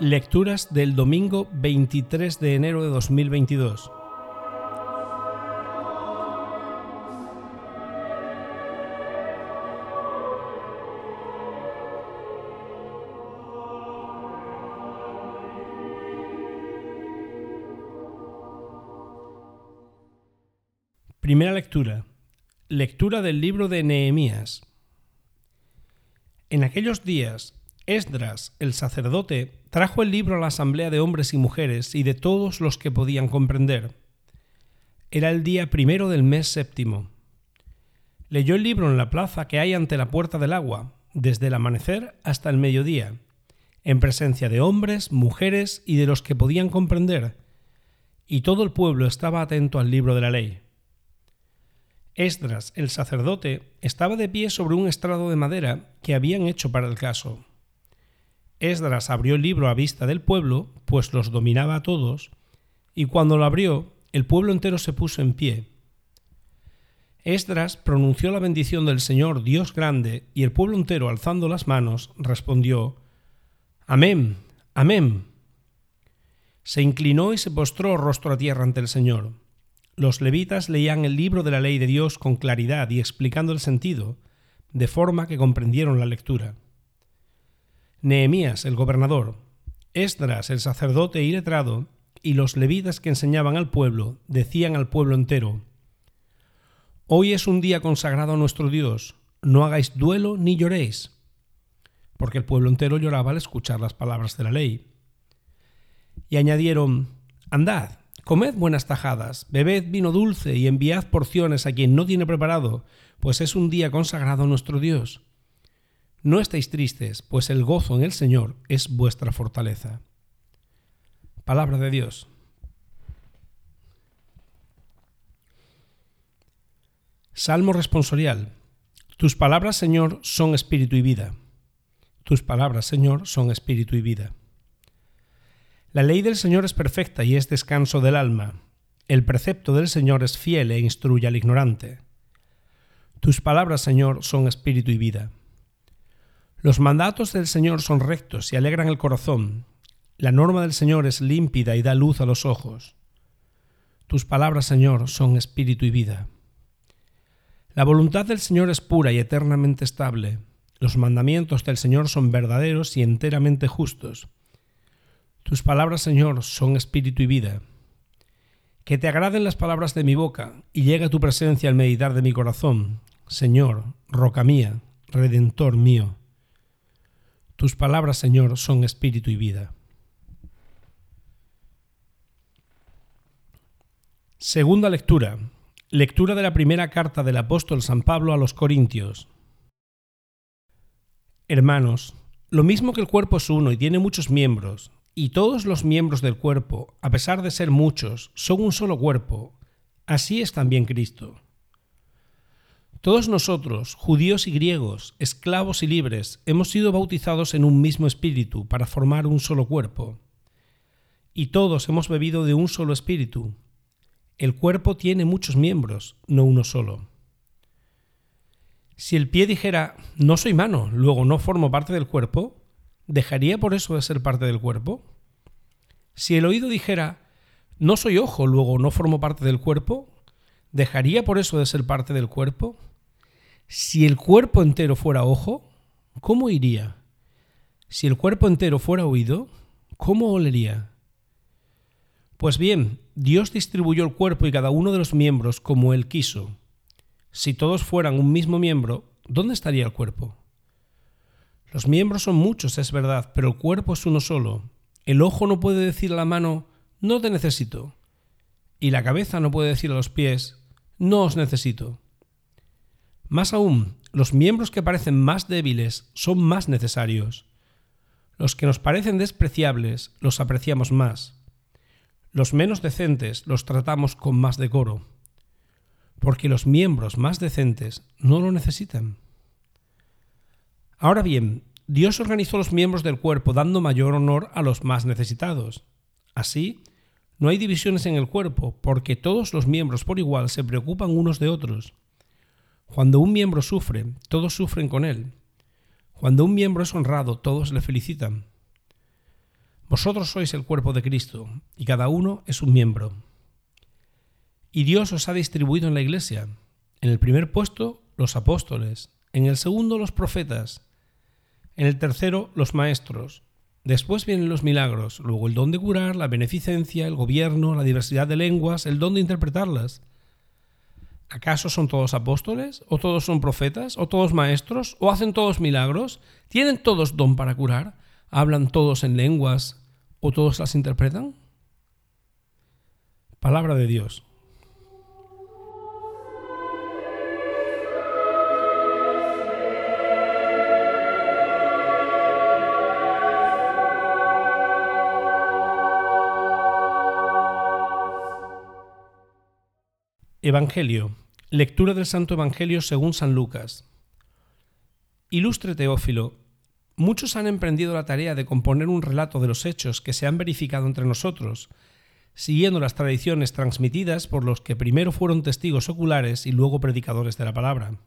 Lecturas del domingo 23 de enero de 2022. Primera lectura. Lectura del libro de Nehemías. En aquellos días, Esdras, el sacerdote, trajo el libro a la asamblea de hombres y mujeres y de todos los que podían comprender. Era el día primero del mes séptimo. Leyó el libro en la plaza que hay ante la puerta del agua, desde el amanecer hasta el mediodía, en presencia de hombres, mujeres y de los que podían comprender, y todo el pueblo estaba atento al libro de la ley. Esdras, el sacerdote, estaba de pie sobre un estrado de madera que habían hecho para el caso. Esdras abrió el libro a vista del pueblo, pues los dominaba a todos, y cuando lo abrió, el pueblo entero se puso en pie. Esdras pronunció la bendición del Señor Dios grande, y el pueblo entero, alzando las manos, respondió, Amén, amén. Se inclinó y se postró rostro a tierra ante el Señor. Los levitas leían el libro de la ley de Dios con claridad y explicando el sentido, de forma que comprendieron la lectura. Nehemías, el gobernador, Esdras, el sacerdote y letrado, y los levitas que enseñaban al pueblo, decían al pueblo entero, Hoy es un día consagrado a nuestro Dios, no hagáis duelo ni lloréis, porque el pueblo entero lloraba al escuchar las palabras de la ley. Y añadieron, Andad, comed buenas tajadas, bebed vino dulce y enviad porciones a quien no tiene preparado, pues es un día consagrado a nuestro Dios. No estéis tristes, pues el gozo en el Señor es vuestra fortaleza. Palabra de Dios. Salmo responsorial. Tus palabras, Señor, son espíritu y vida. Tus palabras, Señor, son espíritu y vida. La ley del Señor es perfecta y es descanso del alma. El precepto del Señor es fiel e instruye al ignorante. Tus palabras, Señor, son espíritu y vida. Los mandatos del Señor son rectos y alegran el corazón. La norma del Señor es límpida y da luz a los ojos. Tus palabras, Señor, son espíritu y vida. La voluntad del Señor es pura y eternamente estable. Los mandamientos del Señor son verdaderos y enteramente justos. Tus palabras, Señor, son espíritu y vida. Que te agraden las palabras de mi boca y llegue a tu presencia al meditar de mi corazón, Señor, roca mía, redentor mío. Tus palabras, Señor, son espíritu y vida. Segunda lectura. Lectura de la primera carta del apóstol San Pablo a los Corintios. Hermanos, lo mismo que el cuerpo es uno y tiene muchos miembros, y todos los miembros del cuerpo, a pesar de ser muchos, son un solo cuerpo, así es también Cristo. Todos nosotros, judíos y griegos, esclavos y libres, hemos sido bautizados en un mismo espíritu para formar un solo cuerpo. Y todos hemos bebido de un solo espíritu. El cuerpo tiene muchos miembros, no uno solo. Si el pie dijera, no soy mano, luego no formo parte del cuerpo, ¿dejaría por eso de ser parte del cuerpo? Si el oído dijera, no soy ojo, luego no formo parte del cuerpo, ¿dejaría por eso de ser parte del cuerpo? Si el cuerpo entero fuera ojo, ¿cómo iría? Si el cuerpo entero fuera oído, ¿cómo olería? Pues bien, Dios distribuyó el cuerpo y cada uno de los miembros como Él quiso. Si todos fueran un mismo miembro, ¿dónde estaría el cuerpo? Los miembros son muchos, es verdad, pero el cuerpo es uno solo. El ojo no puede decir a la mano, no te necesito. Y la cabeza no puede decir a los pies, no os necesito. Más aún, los miembros que parecen más débiles son más necesarios. Los que nos parecen despreciables los apreciamos más. Los menos decentes los tratamos con más decoro, porque los miembros más decentes no lo necesitan. Ahora bien, Dios organizó los miembros del cuerpo dando mayor honor a los más necesitados. Así, no hay divisiones en el cuerpo, porque todos los miembros por igual se preocupan unos de otros. Cuando un miembro sufre, todos sufren con él. Cuando un miembro es honrado, todos le felicitan. Vosotros sois el cuerpo de Cristo, y cada uno es un miembro. Y Dios os ha distribuido en la iglesia. En el primer puesto, los apóstoles, en el segundo, los profetas, en el tercero, los maestros. Después vienen los milagros, luego el don de curar, la beneficencia, el gobierno, la diversidad de lenguas, el don de interpretarlas. ¿Acaso son todos apóstoles? ¿O todos son profetas? ¿O todos maestros? ¿O hacen todos milagros? ¿Tienen todos don para curar? ¿Hablan todos en lenguas? ¿O todos las interpretan? Palabra de Dios. Evangelio. Lectura del Santo Evangelio según San Lucas. Ilustre Teófilo, muchos han emprendido la tarea de componer un relato de los hechos que se han verificado entre nosotros, siguiendo las tradiciones transmitidas por los que primero fueron testigos oculares y luego predicadores de la palabra.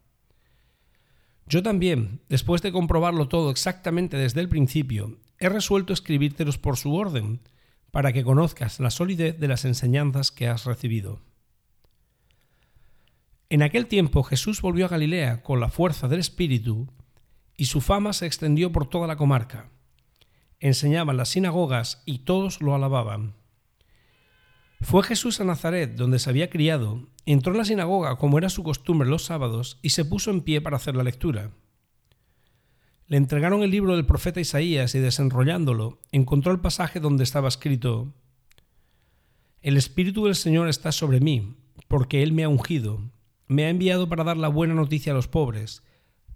Yo también, después de comprobarlo todo exactamente desde el principio, he resuelto escribírtelos por su orden, para que conozcas la solidez de las enseñanzas que has recibido. En aquel tiempo Jesús volvió a Galilea con la fuerza del Espíritu y su fama se extendió por toda la comarca. Enseñaba en las sinagogas y todos lo alababan. Fue Jesús a Nazaret, donde se había criado, entró en la sinagoga como era su costumbre los sábados y se puso en pie para hacer la lectura. Le entregaron el libro del profeta Isaías y desenrollándolo, encontró el pasaje donde estaba escrito, El Espíritu del Señor está sobre mí, porque Él me ha ungido me ha enviado para dar la buena noticia a los pobres,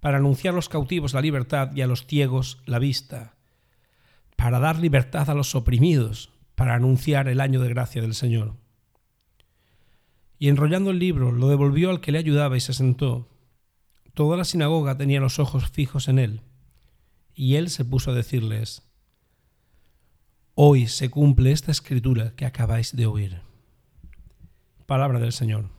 para anunciar a los cautivos la libertad y a los ciegos la vista, para dar libertad a los oprimidos, para anunciar el año de gracia del Señor. Y enrollando el libro, lo devolvió al que le ayudaba y se sentó. Toda la sinagoga tenía los ojos fijos en él, y él se puso a decirles, Hoy se cumple esta escritura que acabáis de oír. Palabra del Señor.